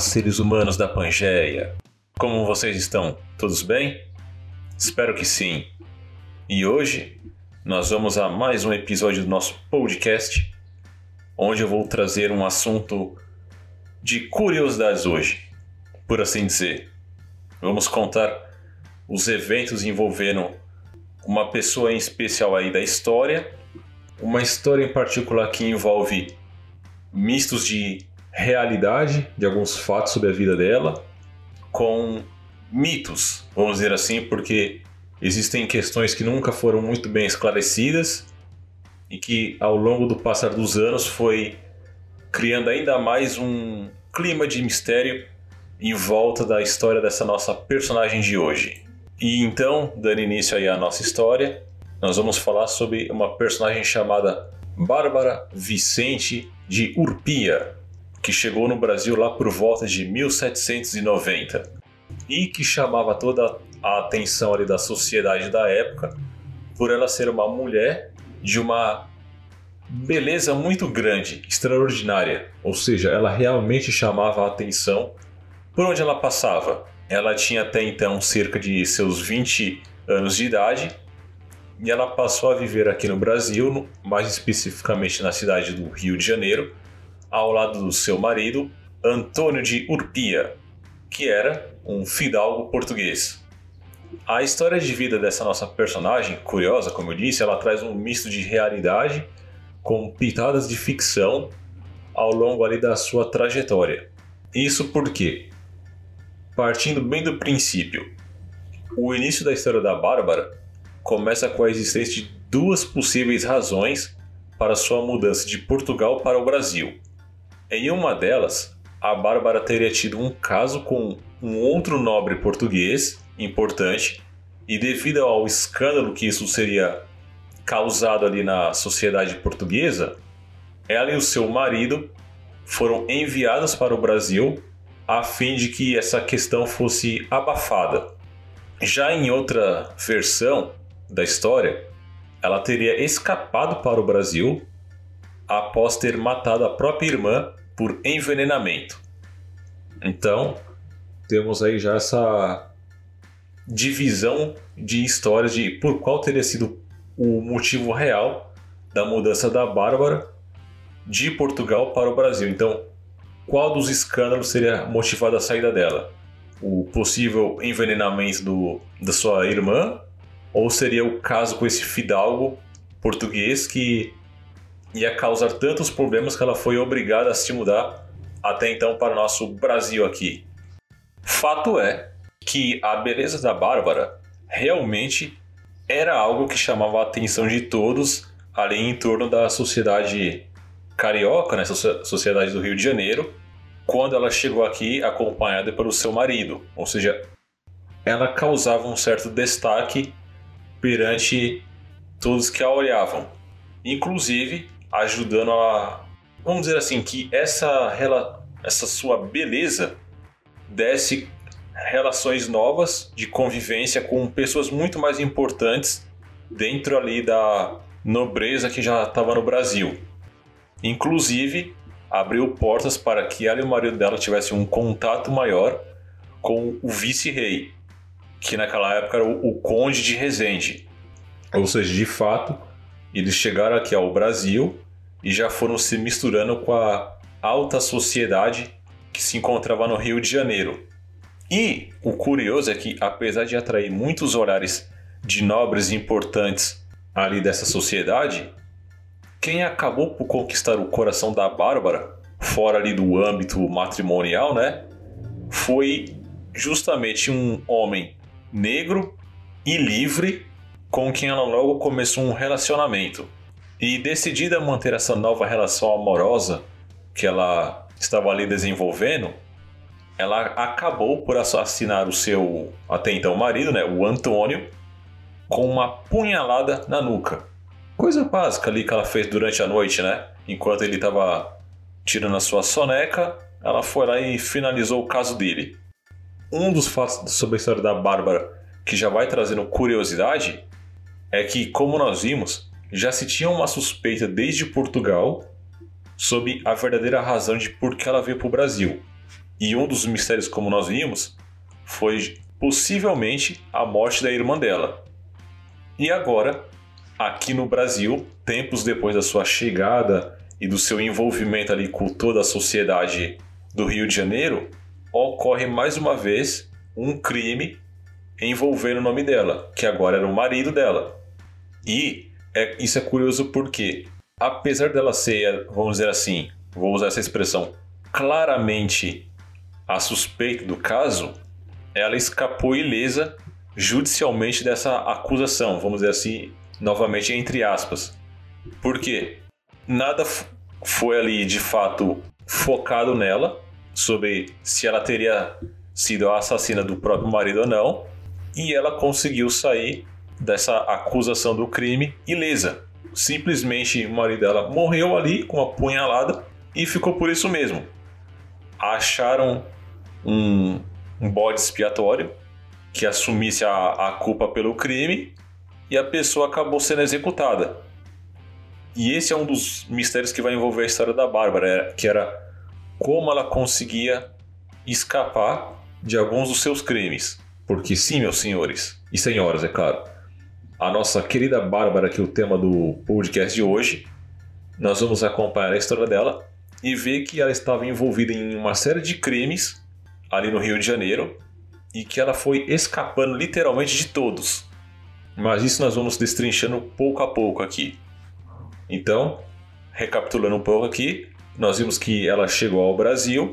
seres humanos da Pangeia! Como vocês estão? Todos bem? Espero que sim. E hoje nós vamos a mais um episódio do nosso podcast, onde eu vou trazer um assunto de curiosidades hoje, por assim dizer. Vamos contar os eventos envolvendo uma pessoa em especial aí da história, uma história em particular que envolve mistos de realidade de alguns fatos sobre a vida dela com mitos, vamos dizer assim, porque existem questões que nunca foram muito bem esclarecidas e que ao longo do passar dos anos foi criando ainda mais um clima de mistério em volta da história dessa nossa personagem de hoje. E então, dando início aí à nossa história, nós vamos falar sobre uma personagem chamada Bárbara Vicente de Urpia, que chegou no Brasil lá por volta de 1790 e que chamava toda a atenção ali da sociedade da época por ela ser uma mulher de uma beleza muito grande, extraordinária, ou seja, ela realmente chamava a atenção por onde ela passava. Ela tinha até então cerca de seus 20 anos de idade e ela passou a viver aqui no Brasil, mais especificamente na cidade do Rio de Janeiro, ao lado do seu marido, Antônio de Urpia, que era um fidalgo português. A história de vida dessa nossa personagem, curiosa, como eu disse, ela traz um misto de realidade com pitadas de ficção ao longo ali da sua trajetória. Isso porque, partindo bem do princípio, o início da história da Bárbara começa com a existência de duas possíveis razões para sua mudança de Portugal para o Brasil. Em uma delas, a Bárbara teria tido um caso com um outro nobre português importante, e devido ao escândalo que isso seria causado ali na sociedade portuguesa, ela e o seu marido foram enviados para o Brasil a fim de que essa questão fosse abafada. Já em outra versão, da história, ela teria escapado para o Brasil após ter matado a própria irmã por envenenamento. Então, temos aí já essa divisão de histórias de por qual teria sido o motivo real da mudança da Bárbara de Portugal para o Brasil. Então, qual dos escândalos seria motivado a saída dela? O possível envenenamento do, da sua irmã ou seria o caso com esse fidalgo português que ia causar tantos problemas que ela foi obrigada a se mudar até então para o nosso Brasil aqui. Fato é que a beleza da Bárbara realmente era algo que chamava a atenção de todos ali em torno da sociedade carioca, né, sociedade do Rio de Janeiro, quando ela chegou aqui acompanhada pelo seu marido, ou seja, ela causava um certo destaque perante todos que a olhavam, inclusive ajudando a, vamos dizer assim, que essa, essa sua beleza desse relações novas de convivência com pessoas muito mais importantes dentro ali da nobreza que já estava no Brasil. Inclusive, abriu portas para que ela e o marido dela tivessem um contato maior com o vice-rei, que naquela época era o, o Conde de Resende. Ou seja, de fato, eles chegaram aqui ao Brasil e já foram se misturando com a alta sociedade que se encontrava no Rio de Janeiro. E o curioso é que, apesar de atrair muitos olhares de nobres importantes ali dessa sociedade, quem acabou por conquistar o coração da Bárbara, fora ali do âmbito matrimonial, né, foi justamente um homem negro e livre com quem ela logo começou um relacionamento. E decidida a manter essa nova relação amorosa que ela estava ali desenvolvendo, ela acabou por assassinar o seu até então marido, né, o Antônio, com uma punhalada na nuca. Coisa básica ali que ela fez durante a noite, né? Enquanto ele estava tirando a sua soneca, ela foi lá e finalizou o caso dele. Um dos fatos sobre a história da Bárbara que já vai trazendo curiosidade é que, como nós vimos, já se tinha uma suspeita desde Portugal sobre a verdadeira razão de por que ela veio para o Brasil. E um dos mistérios, como nós vimos, foi possivelmente a morte da irmã dela. E agora, aqui no Brasil, tempos depois da sua chegada e do seu envolvimento ali com toda a sociedade do Rio de Janeiro, ocorre mais uma vez um crime envolvendo o nome dela, que agora era o marido dela. E é, isso é curioso porque, apesar dela ser, vamos dizer assim, vou usar essa expressão, claramente a suspeita do caso, ela escapou ilesa judicialmente dessa acusação, vamos dizer assim, novamente entre aspas. Por quê? Nada foi ali de fato focado nela sobre se ela teria sido a assassina do próprio marido ou não, e ela conseguiu sair dessa acusação do crime ilesa. Simplesmente o marido dela morreu ali com uma punhalada e ficou por isso mesmo. Acharam um, um bode expiatório que assumisse a, a culpa pelo crime e a pessoa acabou sendo executada. E esse é um dos mistérios que vai envolver a história da Bárbara, é, que era como ela conseguia escapar de alguns dos seus crimes. Porque sim, meus senhores e senhoras, é claro, a nossa querida Bárbara, que é o tema do podcast de hoje, nós vamos acompanhar a história dela e ver que ela estava envolvida em uma série de crimes ali no Rio de Janeiro e que ela foi escapando literalmente de todos. Mas isso nós vamos destrinchando pouco a pouco aqui. Então, recapitulando um pouco aqui, nós vimos que ela chegou ao Brasil,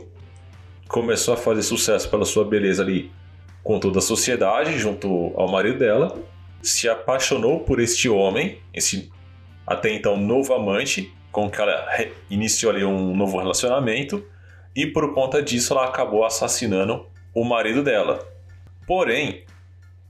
começou a fazer sucesso pela sua beleza ali com toda a sociedade, junto ao marido dela, se apaixonou por este homem, esse até então novo amante, com que ela iniciou ali um novo relacionamento, e por conta disso ela acabou assassinando o marido dela. Porém,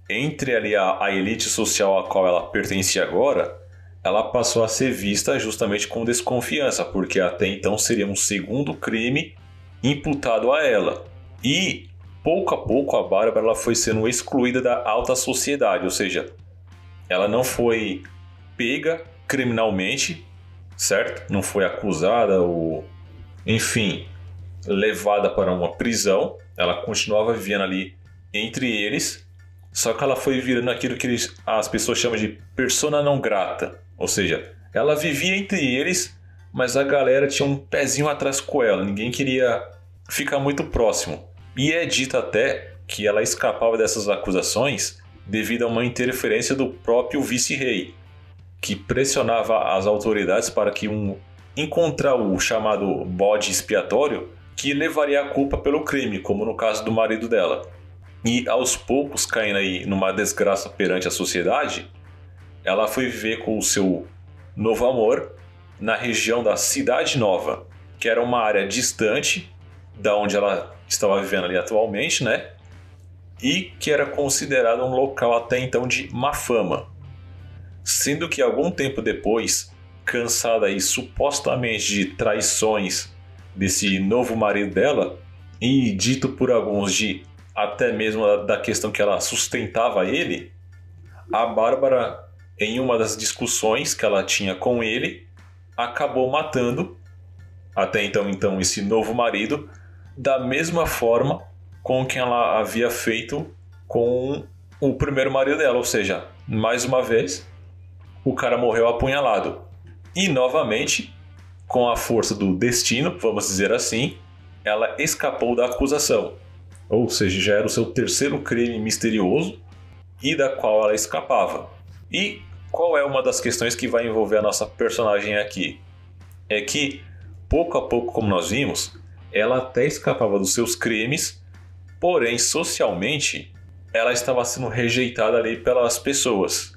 entre ali a, a elite social a qual ela pertencia agora, ela passou a ser vista justamente com desconfiança, porque até então seria um segundo crime imputado a ela. E pouco a pouco a Bárbara ela foi sendo excluída da alta sociedade, ou seja, ela não foi pega criminalmente, certo? Não foi acusada ou, enfim, levada para uma prisão. Ela continuava vivendo ali entre eles, só que ela foi virando aquilo que eles, as pessoas chamam de persona não grata, ou seja, ela vivia entre eles, mas a galera tinha um pezinho atrás com ela, ninguém queria ficar muito próximo. E é dito até que ela escapava dessas acusações devido a uma interferência do próprio vice-rei, que pressionava as autoridades para que um encontrar o chamado bode expiatório que levaria a culpa pelo crime, como no caso do marido dela. E aos poucos caindo aí numa desgraça perante a sociedade, ela foi viver com o seu novo amor na região da Cidade Nova, que era uma área distante da onde ela estava vivendo ali atualmente, né? E que era considerado um local até então de má fama. Sendo que algum tempo depois, cansada aí supostamente de traições desse novo marido dela, e dito por alguns de até mesmo da questão que ela sustentava ele, a Bárbara em uma das discussões que ela tinha com ele, acabou matando até então então esse novo marido da mesma forma com que ela havia feito com o primeiro marido dela, ou seja, mais uma vez o cara morreu apunhalado. E novamente, com a força do destino, vamos dizer assim, ela escapou da acusação. Ou seja, já era o seu terceiro crime misterioso e da qual ela escapava. E qual é uma das questões que vai envolver a nossa personagem aqui? É que, pouco a pouco, como nós vimos, ela até escapava dos seus crimes, porém, socialmente, ela estava sendo rejeitada ali pelas pessoas.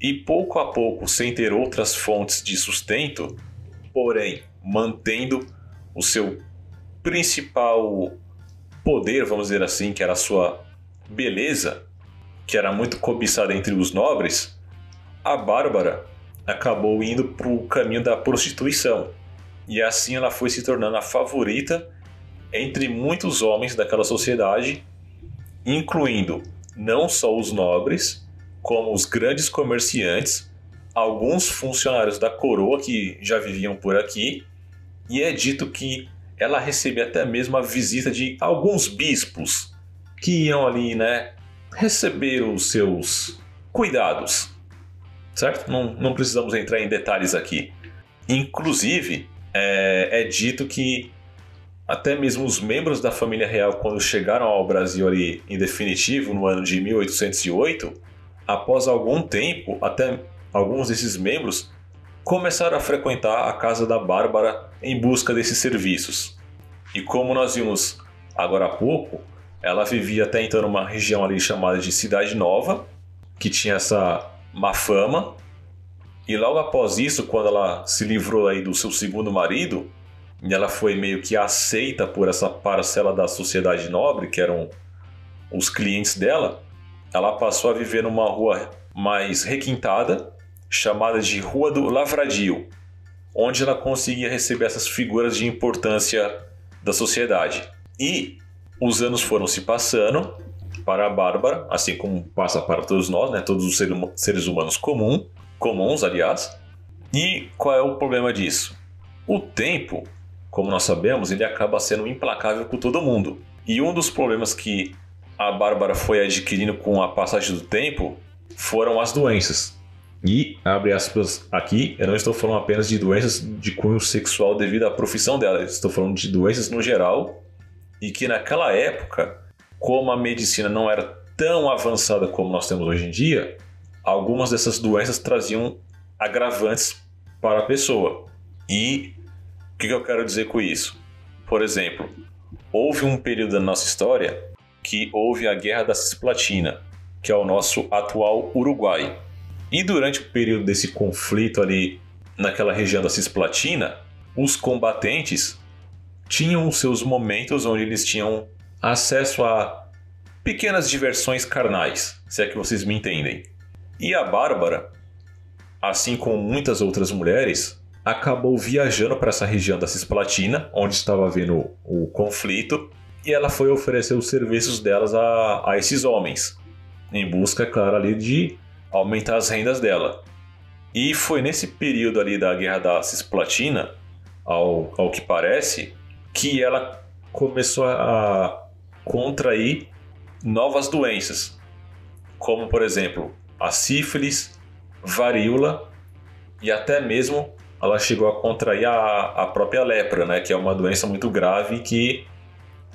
E pouco a pouco, sem ter outras fontes de sustento, porém, mantendo o seu principal poder, vamos dizer assim, que era a sua beleza, que era muito cobiçada entre os nobres, a Bárbara acabou indo para o caminho da prostituição. E assim ela foi se tornando a favorita entre muitos homens daquela sociedade, incluindo não só os nobres, como os grandes comerciantes, alguns funcionários da coroa que já viviam por aqui, e é dito que ela recebia até mesmo a visita de alguns bispos que iam ali, né, receber os seus cuidados, certo? Não, não precisamos entrar em detalhes aqui. Inclusive, é, é dito que até mesmo os membros da família real, quando chegaram ao Brasil ali em definitivo, no ano de 1808, após algum tempo, até alguns desses membros começaram a frequentar a casa da Bárbara em busca desses serviços. E como nós vimos agora há pouco, ela vivia até então numa região ali chamada de Cidade Nova, que tinha essa má fama. E logo após isso, quando ela se livrou aí do seu segundo marido, e ela foi meio que aceita por essa parcela da sociedade nobre, que eram os clientes dela, ela passou a viver numa rua mais requintada, chamada de Rua do Lavradio, onde ela conseguia receber essas figuras de importância da sociedade. E os anos foram se passando para a Bárbara, assim como passa para todos nós, né? todos os seres humanos comum, comuns, aliás. E qual é o problema disso? O tempo como nós sabemos, ele acaba sendo implacável com todo mundo. E um dos problemas que a Bárbara foi adquirindo com a passagem do tempo foram as doenças. E, abre aspas aqui, eu não estou falando apenas de doenças de cunho sexual devido à profissão dela, estou falando de doenças no geral. E que naquela época, como a medicina não era tão avançada como nós temos hoje em dia, algumas dessas doenças traziam agravantes para a pessoa. E o que, eu quero dizer com isso? Por exemplo, houve um período da nossa história que houve a Guerra da Cisplatina, que é o nosso atual Uruguai. E durante o período desse conflito ali naquela região da Cisplatina, os combatentes tinham os seus momentos onde eles tinham acesso a pequenas diversões carnais, se é que vocês me entendem. E a Bárbara, assim como muitas outras mulheres, acabou viajando para essa região da Cisplatina, onde estava havendo o conflito, e ela foi oferecer os serviços delas a, a esses homens, em busca, claro, ali de aumentar as rendas dela. E foi nesse período ali da Guerra da Cisplatina, ao, ao que parece, que ela começou a contrair novas doenças, como por exemplo a sífilis, varíola e até mesmo ela chegou a contrair a, a própria lepra, né, que é uma doença muito grave que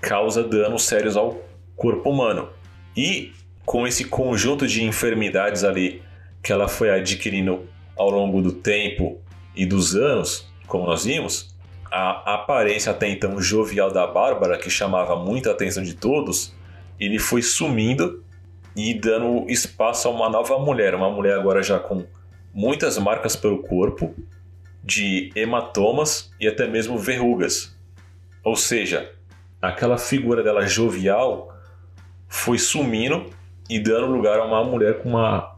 causa danos sérios ao corpo humano. E com esse conjunto de enfermidades ali que ela foi adquirindo ao longo do tempo e dos anos, como nós vimos, a aparência até então jovial da Bárbara, que chamava muita atenção de todos, ele foi sumindo e dando espaço a uma nova mulher, uma mulher agora já com muitas marcas pelo corpo, de hematomas e até mesmo verrugas. Ou seja, aquela figura dela jovial foi sumindo e dando lugar a uma mulher com uma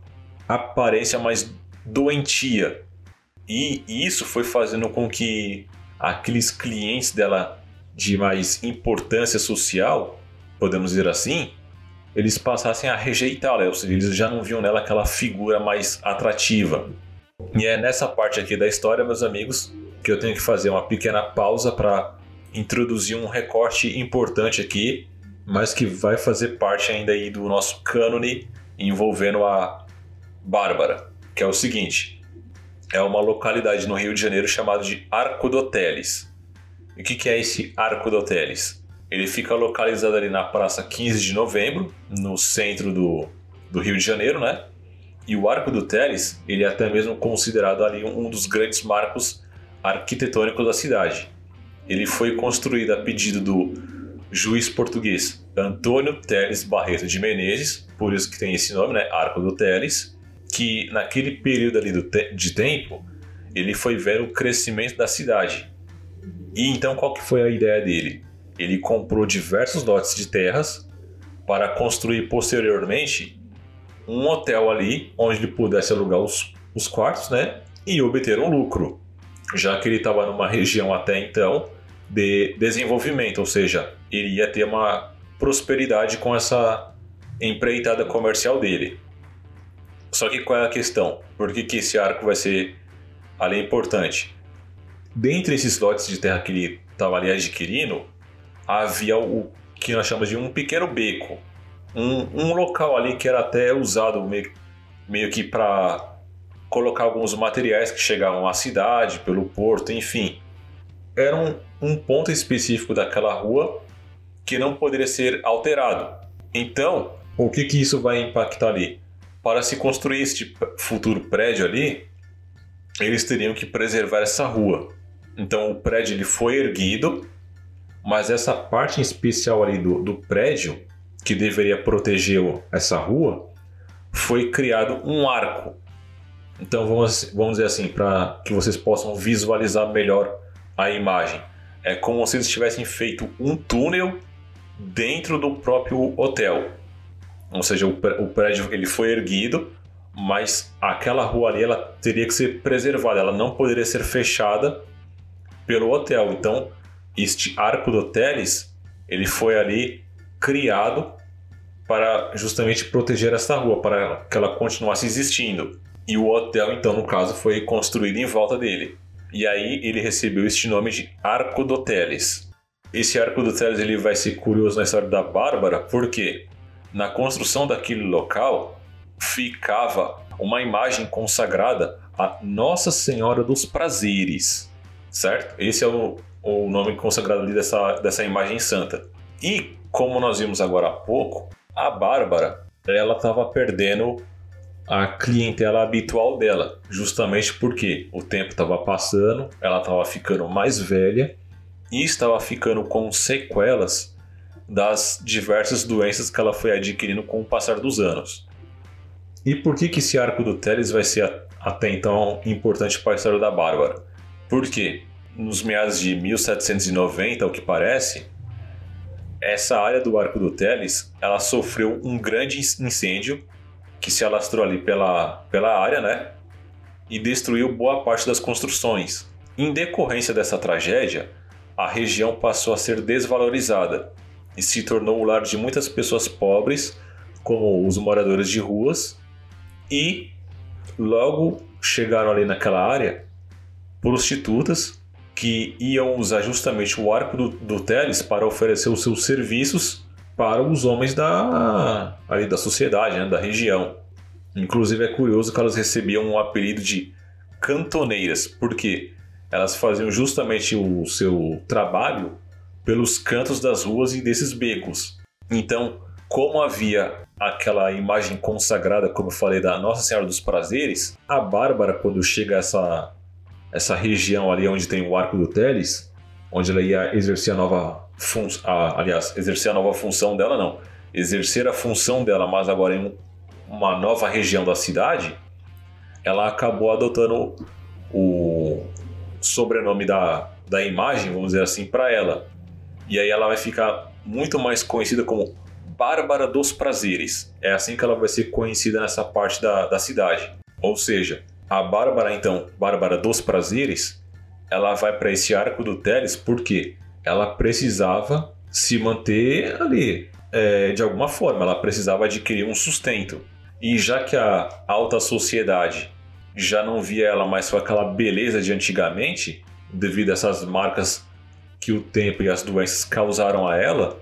aparência mais doentia. E isso foi fazendo com que aqueles clientes dela de mais importância social, podemos dizer assim, eles passassem a rejeitá-la, ou seja, eles já não viam nela aquela figura mais atrativa. E é nessa parte aqui da história, meus amigos, que eu tenho que fazer uma pequena pausa para introduzir um recorte importante aqui, mas que vai fazer parte ainda aí do nosso cânone envolvendo a Bárbara, que é o seguinte: é uma localidade no Rio de Janeiro chamada de Arco do Teles. E o que, que é esse Arco do Teles? Ele fica localizado ali na Praça 15 de Novembro, no centro do, do Rio de Janeiro, né? E o Arco do Teles, ele é até mesmo considerado ali um dos grandes marcos arquitetônicos da cidade. Ele foi construído a pedido do juiz português Antônio Teles Barreto de Menezes, por isso que tem esse nome, né, Arco do Teles, que naquele período ali te de tempo, ele foi ver o crescimento da cidade. E então qual que foi a ideia dele? Ele comprou diversos lotes de terras para construir posteriormente um hotel ali onde ele pudesse alugar os, os quartos, né? E obter um lucro, já que ele estava numa região até então de desenvolvimento, ou seja, ele ia ter uma prosperidade com essa empreitada comercial dele. Só que qual é a questão? Por que, que esse arco vai ser ali importante? dentre esses lotes de terra que ele estava ali adquirindo, havia o que nós chamamos de um pequeno beco. Um, um local ali que era até usado meio, meio que para colocar alguns materiais que chegavam à cidade, pelo porto, enfim. Era um, um ponto específico daquela rua que não poderia ser alterado. Então, o que, que isso vai impactar ali? Para se construir este futuro prédio ali, eles teriam que preservar essa rua. Então o prédio ele foi erguido, mas essa parte em especial ali do, do prédio, que deveria proteger essa rua, foi criado um arco. Então vamos, vamos dizer assim, para que vocês possam visualizar melhor a imagem. É como se eles tivessem feito um túnel dentro do próprio hotel. Ou seja, o prédio ele foi erguido, mas aquela rua ali ela teria que ser preservada, ela não poderia ser fechada pelo hotel. Então, este arco do Teles, ele foi ali criado para justamente proteger essa rua, para que ela continuasse existindo. E o hotel, então, no caso, foi construído em volta dele. E aí ele recebeu este nome de Arco do Teles. Esse Arco do Teles ele vai ser curioso na história da Bárbara, porque na construção daquele local ficava uma imagem consagrada a Nossa Senhora dos Prazeres certo? Esse é o, o nome consagrado ali dessa, dessa imagem santa. E, como nós vimos agora há pouco, a Bárbara, ela estava perdendo a clientela habitual dela, justamente porque o tempo estava passando, ela estava ficando mais velha e estava ficando com sequelas das diversas doenças que ela foi adquirindo com o passar dos anos. E por que, que esse arco do Teles vai ser até então importante para a história da Bárbara? Porque nos meados de 1790, ao que parece, essa área do Arco do Teles, ela sofreu um grande incêndio que se alastrou ali pela, pela área, né? E destruiu boa parte das construções. Em decorrência dessa tragédia, a região passou a ser desvalorizada e se tornou o lar de muitas pessoas pobres, como os moradores de ruas, e logo chegaram ali naquela área prostitutas que iam usar justamente o arco do, do Teles para oferecer os seus serviços para os homens da, ali da sociedade, né, da região. Inclusive é curioso que elas recebiam o apelido de cantoneiras, porque elas faziam justamente o seu trabalho pelos cantos das ruas e desses becos. Então, como havia aquela imagem consagrada, como eu falei, da Nossa Senhora dos Prazeres, a Bárbara, quando chega a essa essa região ali onde tem o arco do Teles, onde ela ia exercer a nova função, aliás, exercer a nova função dela não, exercer a função dela, mas agora em uma nova região da cidade, ela acabou adotando o sobrenome da, da imagem, vamos dizer assim, para ela. E aí ela vai ficar muito mais conhecida como Bárbara dos Prazeres. É assim que ela vai ser conhecida nessa parte da, da cidade. Ou seja, a Bárbara, então, Bárbara dos Prazeres, ela vai para esse arco do Teles porque ela precisava se manter ali é, de alguma forma, ela precisava adquirir um sustento. E já que a alta sociedade já não via ela mais com aquela beleza de antigamente, devido a essas marcas que o tempo e as doenças causaram a ela,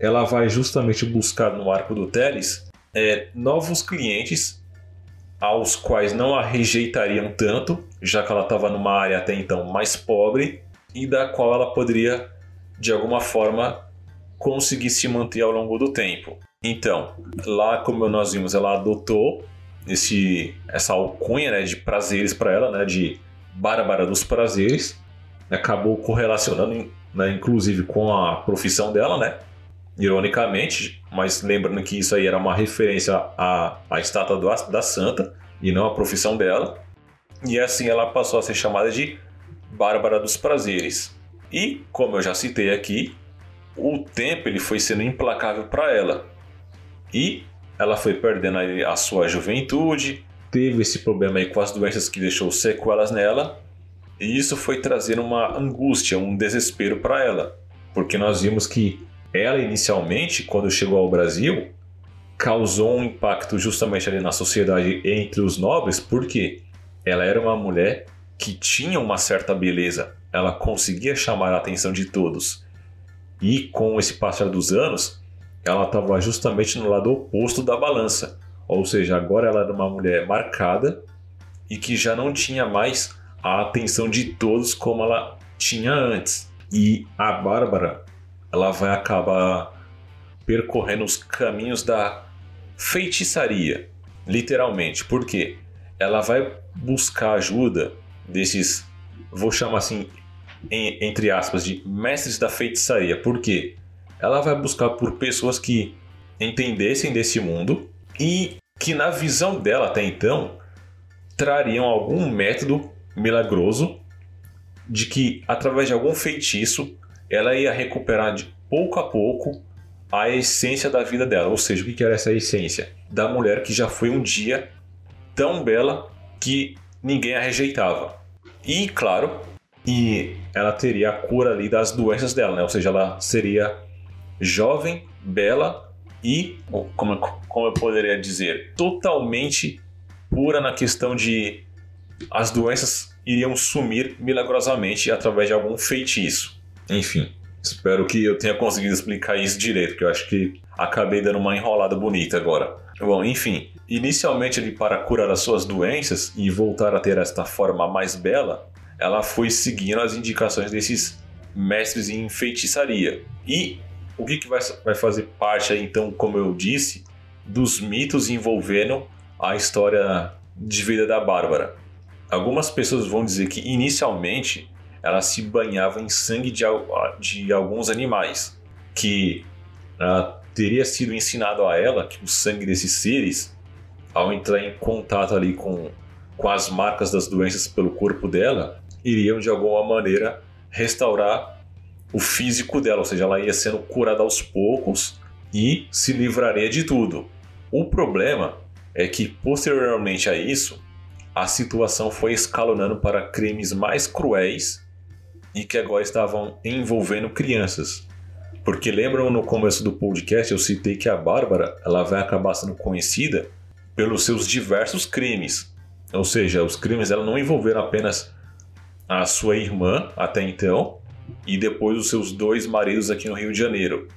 ela vai justamente buscar no arco do Teles é, novos clientes aos quais não a rejeitariam tanto, já que ela estava numa área até então mais pobre e da qual ela poderia, de alguma forma, conseguir se manter ao longo do tempo. Então, lá como nós vimos, ela adotou esse, essa alcunha né, de prazeres para ela, né, de Bárbara dos Prazeres, acabou correlacionando, né, inclusive com a profissão dela, né, ironicamente, mas lembrando que isso aí era uma referência à, à estátua do, da santa e não à profissão dela. E assim ela passou a ser chamada de Bárbara dos Prazeres. E, como eu já citei aqui, o tempo ele foi sendo implacável para ela. E ela foi perdendo a sua juventude, teve esse problema aí com as doenças que deixou sequelas nela, e isso foi trazendo uma angústia, um desespero para ela, porque nós vimos que ela inicialmente, quando chegou ao Brasil, causou um impacto justamente ali na sociedade entre os nobres, porque ela era uma mulher que tinha uma certa beleza. ela conseguia chamar a atenção de todos. E com esse passar dos anos, ela estava justamente no lado oposto da balança. Ou seja, agora ela era uma mulher marcada e que já não tinha mais a atenção de todos como ela tinha antes. E a Bárbara, ela vai acabar percorrendo os caminhos da feitiçaria, literalmente. Por quê? Ela vai buscar ajuda desses, vou chamar assim, em, entre aspas, de mestres da feitiçaria. Por quê? Ela vai buscar por pessoas que entendessem desse mundo e que, na visão dela até então, trariam algum método milagroso de que, através de algum feitiço, ela ia recuperar de pouco a pouco a essência da vida dela. Ou seja, o que era essa essência? Da mulher que já foi um dia tão bela que ninguém a rejeitava. E, claro, e ela teria a cura ali das doenças dela, né? Ou seja, ela seria jovem, bela e, como, como eu poderia dizer, totalmente pura na questão de as doenças iriam sumir milagrosamente através de algum feitiço. Enfim, espero que eu tenha conseguido explicar isso direito, porque eu acho que acabei dando uma enrolada bonita agora. Bom, enfim, inicialmente ali para curar as suas doenças e voltar a ter esta forma mais bela, ela foi seguindo as indicações desses mestres em feitiçaria. E o que, que vai, vai fazer parte, então, como eu disse, dos mitos envolvendo a história de vida da Bárbara. Algumas pessoas vão dizer que inicialmente ela se banhava em sangue de, de alguns animais, que uh, teria sido ensinado a ela que o sangue desses seres, ao entrar em contato ali com, com as marcas das doenças pelo corpo dela, iriam de alguma maneira restaurar o físico dela, ou seja, ela ia sendo curada aos poucos e se livraria de tudo. O problema é que posteriormente a isso, a situação foi escalonando para crimes mais cruéis e que agora estavam envolvendo crianças. Porque lembram no começo do podcast eu citei que a Bárbara ela vai acabar sendo conhecida pelos seus diversos crimes. Ou seja, os crimes ela não envolveram apenas a sua irmã até então e depois os seus dois maridos aqui no Rio de Janeiro.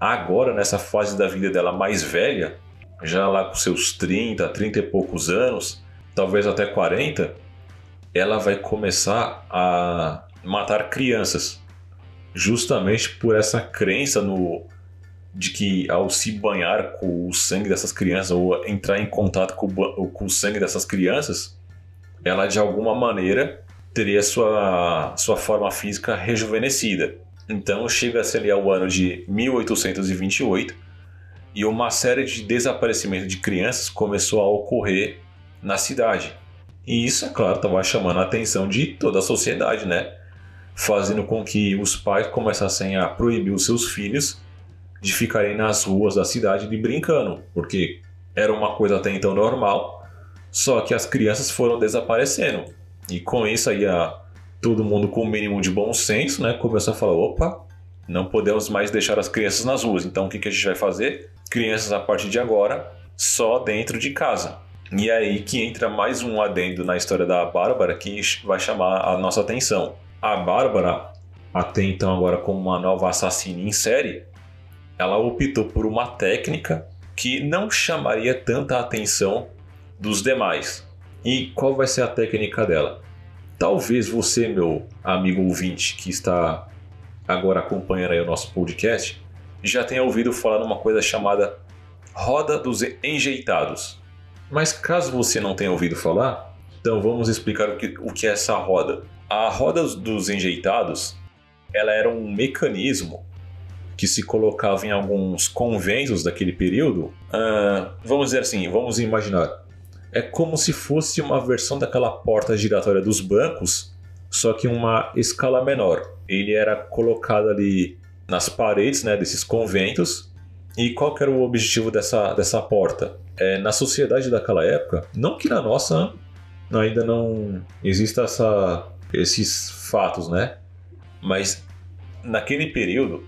Agora, nessa fase da vida dela mais velha, já lá com seus 30, 30 e poucos anos, talvez até 40, ela vai começar a matar crianças. Justamente por essa crença no de que ao se banhar com o sangue dessas crianças ou entrar em contato com o, com o sangue dessas crianças, ela de alguma maneira teria sua, sua forma física rejuvenescida. Então chega-se ali ao ano de 1828 e uma série de desaparecimentos de crianças começou a ocorrer na cidade. E isso, é claro, estava chamando a atenção de toda a sociedade, né? Fazendo com que os pais começassem a proibir os seus filhos de ficarem nas ruas da cidade de brincando, porque era uma coisa até então normal, só que as crianças foram desaparecendo. E com isso aí a, todo mundo com o mínimo de bom senso, né, começou a falar, opa, não podemos mais deixar as crianças nas ruas. Então o que, que a gente vai fazer? Crianças a partir de agora só dentro de casa. E é aí que entra mais um adendo na história da Bárbara que vai chamar a nossa atenção. A Bárbara, até então agora como uma nova assassina em série, ela optou por uma técnica que não chamaria tanta atenção dos demais. E qual vai ser a técnica dela? Talvez você, meu amigo ouvinte, que está agora acompanhando aí o nosso podcast, já tenha ouvido falar numa coisa chamada roda dos enjeitados. Mas caso você não tenha ouvido falar, então vamos explicar o que, o que é essa roda. A roda dos enjeitados, ela era um mecanismo que se colocava em alguns conventos daquele período. Uh, vamos dizer assim, vamos imaginar é como se fosse uma versão daquela porta giratória dos bancos, só que uma escala menor. Ele era colocado ali nas paredes né, desses conventos. E qual era o objetivo dessa, dessa porta? É, na sociedade daquela época, não que na nossa ainda não exista essa, esses fatos, né? Mas naquele período,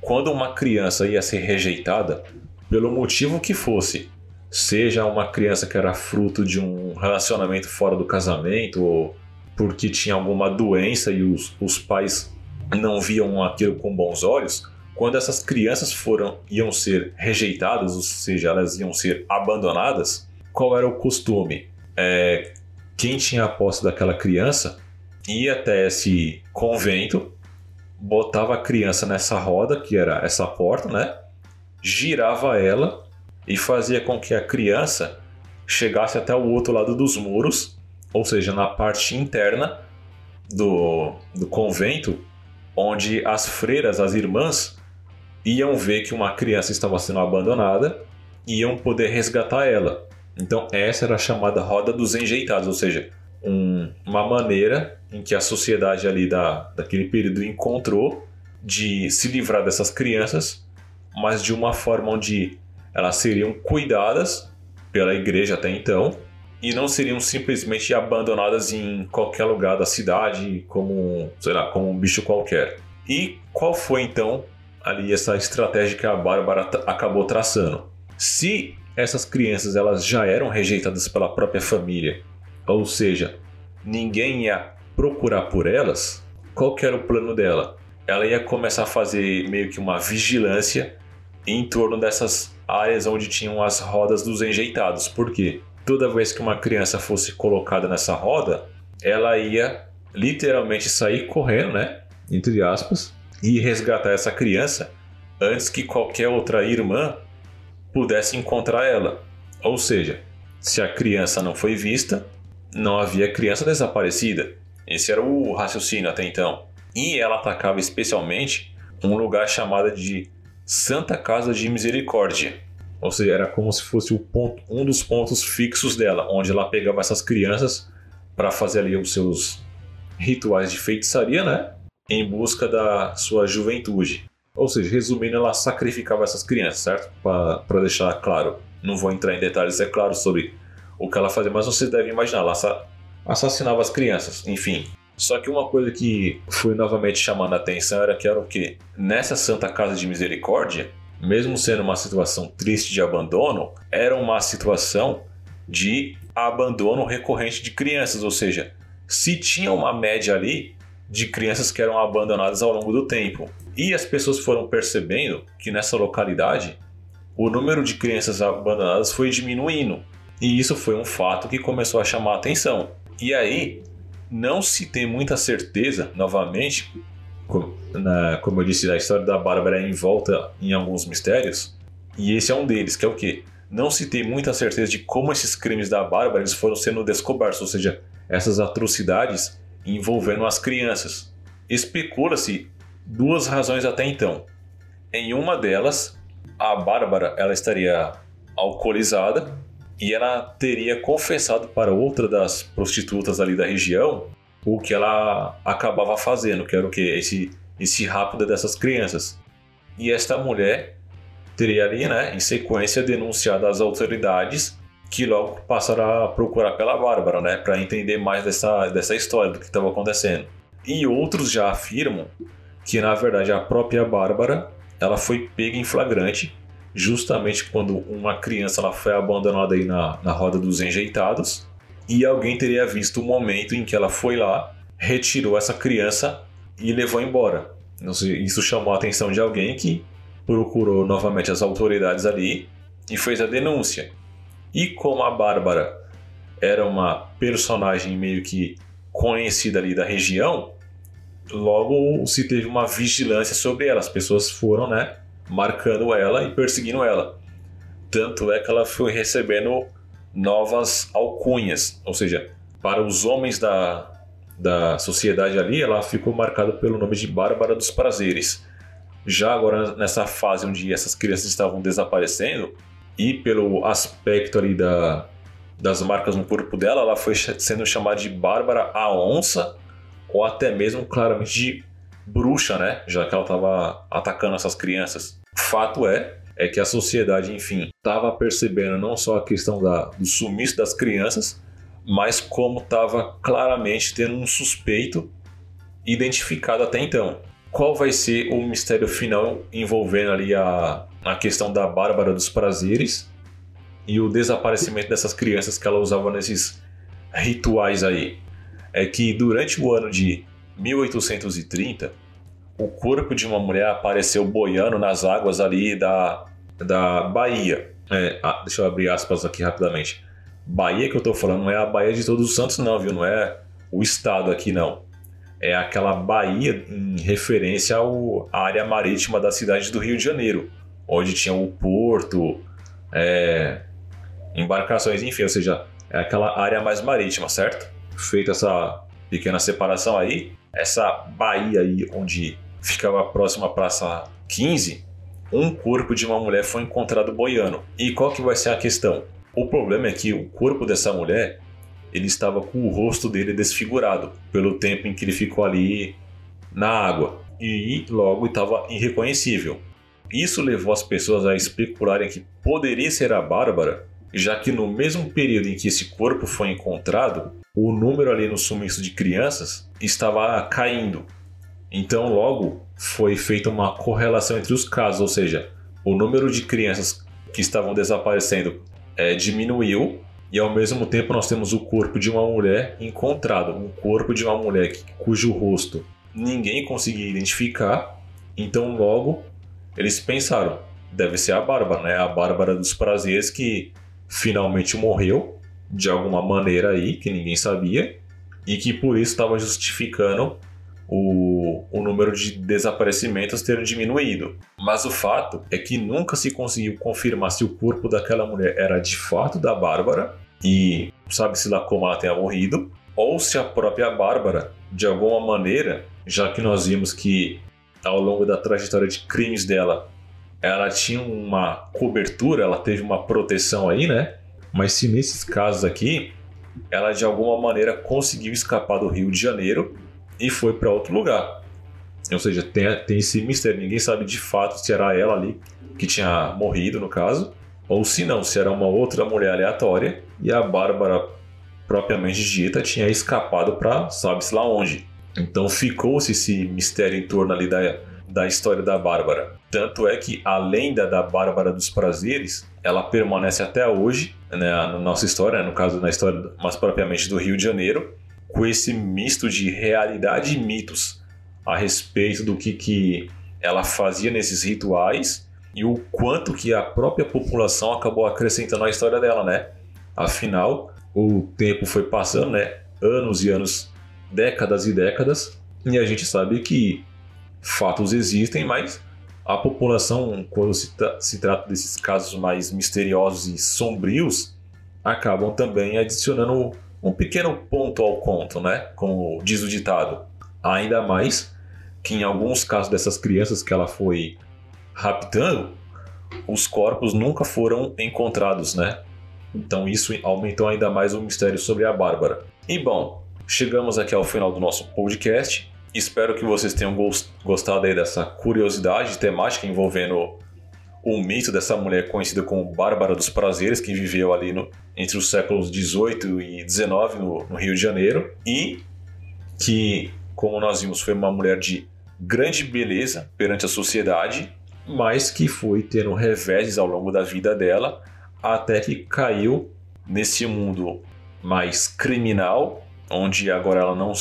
quando uma criança ia ser rejeitada, pelo motivo que fosse, seja uma criança que era fruto de um relacionamento fora do casamento ou porque tinha alguma doença e os, os pais não viam aquilo com bons olhos, quando essas crianças foram iam ser rejeitadas, ou seja, elas iam ser abandonadas, qual era o costume? É, quem tinha a posse daquela criança ia até esse convento, botava a criança nessa roda, que era essa porta, né? Girava ela e fazia com que a criança chegasse até o outro lado dos muros, ou seja, na parte interna do, do convento, onde as freiras, as irmãs, iam ver que uma criança estava sendo abandonada e iam poder resgatar ela. Então, essa era a chamada roda dos enjeitados, ou seja, um, uma maneira em que a sociedade ali da, daquele período encontrou de se livrar dessas crianças, mas de uma forma onde elas seriam cuidadas pela igreja até então e não seriam simplesmente abandonadas em qualquer lugar da cidade como, sei lá, como um bicho qualquer. E qual foi então ali essa estratégia que a Bárbara acabou traçando? Se essas crianças elas já eram rejeitadas pela própria família, ou seja, ninguém ia procurar por elas, qual que era o plano dela? Ela ia começar a fazer meio que uma vigilância em torno dessas áreas onde tinham as rodas dos enjeitados. Por quê? Toda vez que uma criança fosse colocada nessa roda, ela ia literalmente sair correndo, né? Entre aspas, e resgatar essa criança antes que qualquer outra irmã pudesse encontrar ela. Ou seja, se a criança não foi vista, não havia criança desaparecida. Esse era o raciocínio até então. E ela atacava especialmente um lugar chamado de Santa Casa de Misericórdia. Ou seja, era como se fosse ponto, um dos pontos fixos dela, onde ela pegava essas crianças para fazer ali os seus rituais de feitiçaria, né? Em busca da sua juventude. Ou seja, resumindo, ela sacrificava essas crianças, certo? Para deixar claro. Não vou entrar em detalhes, é claro, sobre o que ela fazia, mas você deve imaginar, ela assassinava as crianças, enfim. Só que uma coisa que foi novamente chamando a atenção era que era o que? Nessa Santa Casa de Misericórdia, mesmo sendo uma situação triste de abandono, era uma situação de abandono recorrente de crianças, ou seja, se tinha uma média ali de crianças que eram abandonadas ao longo do tempo. E as pessoas foram percebendo que nessa localidade o número de crianças abandonadas foi diminuindo. E isso foi um fato que começou a chamar a atenção. E aí, não se tem muita certeza, novamente, como eu disse, a história da Bárbara é envolta em alguns mistérios, e esse é um deles, que é o quê? Não se tem muita certeza de como esses crimes da Bárbara eles foram sendo descobertos, ou seja, essas atrocidades envolvendo as crianças. Especula-se duas razões até então. Em uma delas, a Bárbara ela estaria alcoolizada e ela teria confessado para outra das prostitutas ali da região o que ela acabava fazendo, que era o que esse esse rápido dessas crianças. E esta mulher teria ali, né, em sequência denunciado às autoridades que logo passaram a procurar pela Bárbara, né, para entender mais dessa, dessa história do que estava acontecendo. E outros já afirmam que na verdade a própria Bárbara ela foi pega em flagrante justamente quando uma criança ela foi abandonada aí na, na roda dos enjeitados e alguém teria visto o momento em que ela foi lá, retirou essa criança e levou embora. Isso chamou a atenção de alguém que procurou novamente as autoridades ali e fez a denúncia. E como a Bárbara era uma personagem meio que conhecida ali da região, logo se teve uma vigilância sobre ela. As pessoas foram, né, marcando ela e perseguindo ela. Tanto é que ela foi recebendo novas alcunhas, ou seja, para os homens da, da sociedade ali, ela ficou marcada pelo nome de Bárbara dos Prazeres. Já agora, nessa fase onde essas crianças estavam desaparecendo, e pelo aspecto ali da, das marcas no corpo dela, ela foi sendo chamada de Bárbara a Onça, ou até mesmo claramente de bruxa, né? Já que ela estava atacando essas crianças. Fato é, é que a sociedade, enfim, estava percebendo não só a questão da, do sumiço das crianças, mas como estava claramente tendo um suspeito identificado até então. Qual vai ser o mistério final envolvendo ali a, a questão da Bárbara dos Prazeres e o desaparecimento dessas crianças que ela usava nesses rituais aí? é que durante o ano de 1830, o corpo de uma mulher apareceu boiando nas águas ali da, da Bahia. É, ah, deixa eu abrir aspas aqui rapidamente. Bahia que eu tô falando não é a Bahia de Todos os Santos, não, viu? Não é o estado aqui, não. É aquela Bahia em referência à área marítima da cidade do Rio de Janeiro, onde tinha o porto, é, embarcações, enfim, ou seja, é aquela área mais marítima, certo? Feita essa pequena separação aí, essa Bahia aí onde ficava próxima à Praça 15, um corpo de uma mulher foi encontrado boiando. E qual que vai ser a questão? O problema é que o corpo dessa mulher ele estava com o rosto dele desfigurado pelo tempo em que ele ficou ali na água e logo estava irreconhecível. Isso levou as pessoas a especularem que poderia ser a Bárbara, já que no mesmo período em que esse corpo foi encontrado, o número ali no sumiço de crianças estava caindo. Então, logo foi feita uma correlação entre os casos, ou seja, o número de crianças que estavam desaparecendo é, diminuiu e ao mesmo tempo nós temos o corpo de uma mulher encontrado, um corpo de uma mulher cujo rosto ninguém conseguia identificar. Então logo eles pensaram, deve ser a Bárbara, né? A Bárbara dos prazeres que finalmente morreu de alguma maneira aí que ninguém sabia e que por isso estava justificando o, o número de desaparecimentos ter diminuído. Mas o fato é que nunca se conseguiu confirmar se o corpo daquela mulher era de fato da Bárbara e sabe-se lá como ela tenha morrido, ou se a própria Bárbara, de alguma maneira, já que nós vimos que ao longo da trajetória de crimes dela, ela tinha uma cobertura, ela teve uma proteção aí, né? Mas se nesses casos aqui, ela de alguma maneira conseguiu escapar do Rio de Janeiro e foi para outro lugar. Ou seja, tem, tem esse mistério. Ninguém sabe de fato se era ela ali que tinha morrido, no caso, ou se não, se era uma outra mulher aleatória e a Bárbara, propriamente dita, tinha escapado para sabe-se lá onde. Então ficou-se esse mistério em torno ali da, da história da Bárbara. Tanto é que a lenda da Bárbara dos Prazeres, ela permanece até hoje, né, na nossa história, no caso na história mais propriamente do Rio de Janeiro, com esse misto de realidade e mitos a respeito do que, que ela fazia nesses rituais e o quanto que a própria população acabou acrescentando à história dela, né? Afinal, o tempo foi passando, né? Anos e anos, décadas e décadas, e a gente sabe que fatos existem, mas a população, quando se, tra se trata desses casos mais misteriosos e sombrios, acabam também adicionando um pequeno ponto ao conto, né? Como diz o ditado. Ainda mais que em alguns casos dessas crianças que ela foi raptando, os corpos nunca foram encontrados, né? Então isso aumentou ainda mais o mistério sobre a Bárbara. E bom, chegamos aqui ao final do nosso podcast. Espero que vocês tenham gostado aí dessa curiosidade temática envolvendo o mito dessa mulher conhecida como Bárbara dos Prazeres, que viveu ali no, entre os séculos 18 e 19 no, no Rio de Janeiro e que, como nós vimos, foi uma mulher de grande beleza perante a sociedade, mas que foi tendo reveses ao longo da vida dela até que caiu nesse mundo mais criminal, onde agora ela não,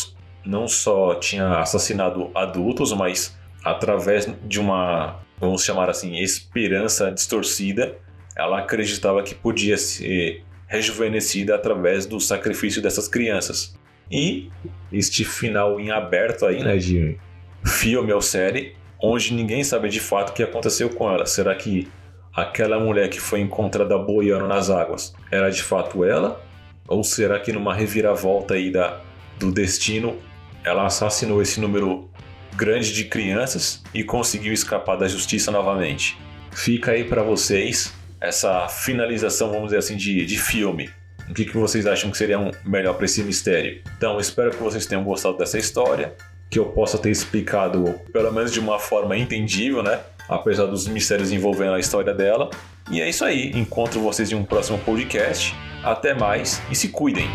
não só tinha assassinado adultos, mas através de uma vamos chamar assim, esperança distorcida, ela acreditava que podia ser rejuvenescida através do sacrifício dessas crianças. E este final em aberto aí, né, de filme ou série, onde ninguém sabe de fato o que aconteceu com ela. Será que aquela mulher que foi encontrada boiando nas águas era de fato ela? Ou será que numa reviravolta aí da, do destino ela assassinou esse número grande de crianças e conseguiu escapar da justiça novamente. Fica aí para vocês essa finalização, vamos dizer assim, de, de filme. O que, que vocês acham que seria um melhor para esse mistério? Então, espero que vocês tenham gostado dessa história, que eu possa ter explicado, pelo menos de uma forma entendível, né? Apesar dos mistérios envolvendo a história dela. E é isso aí. Encontro vocês em um próximo podcast. Até mais e se cuidem!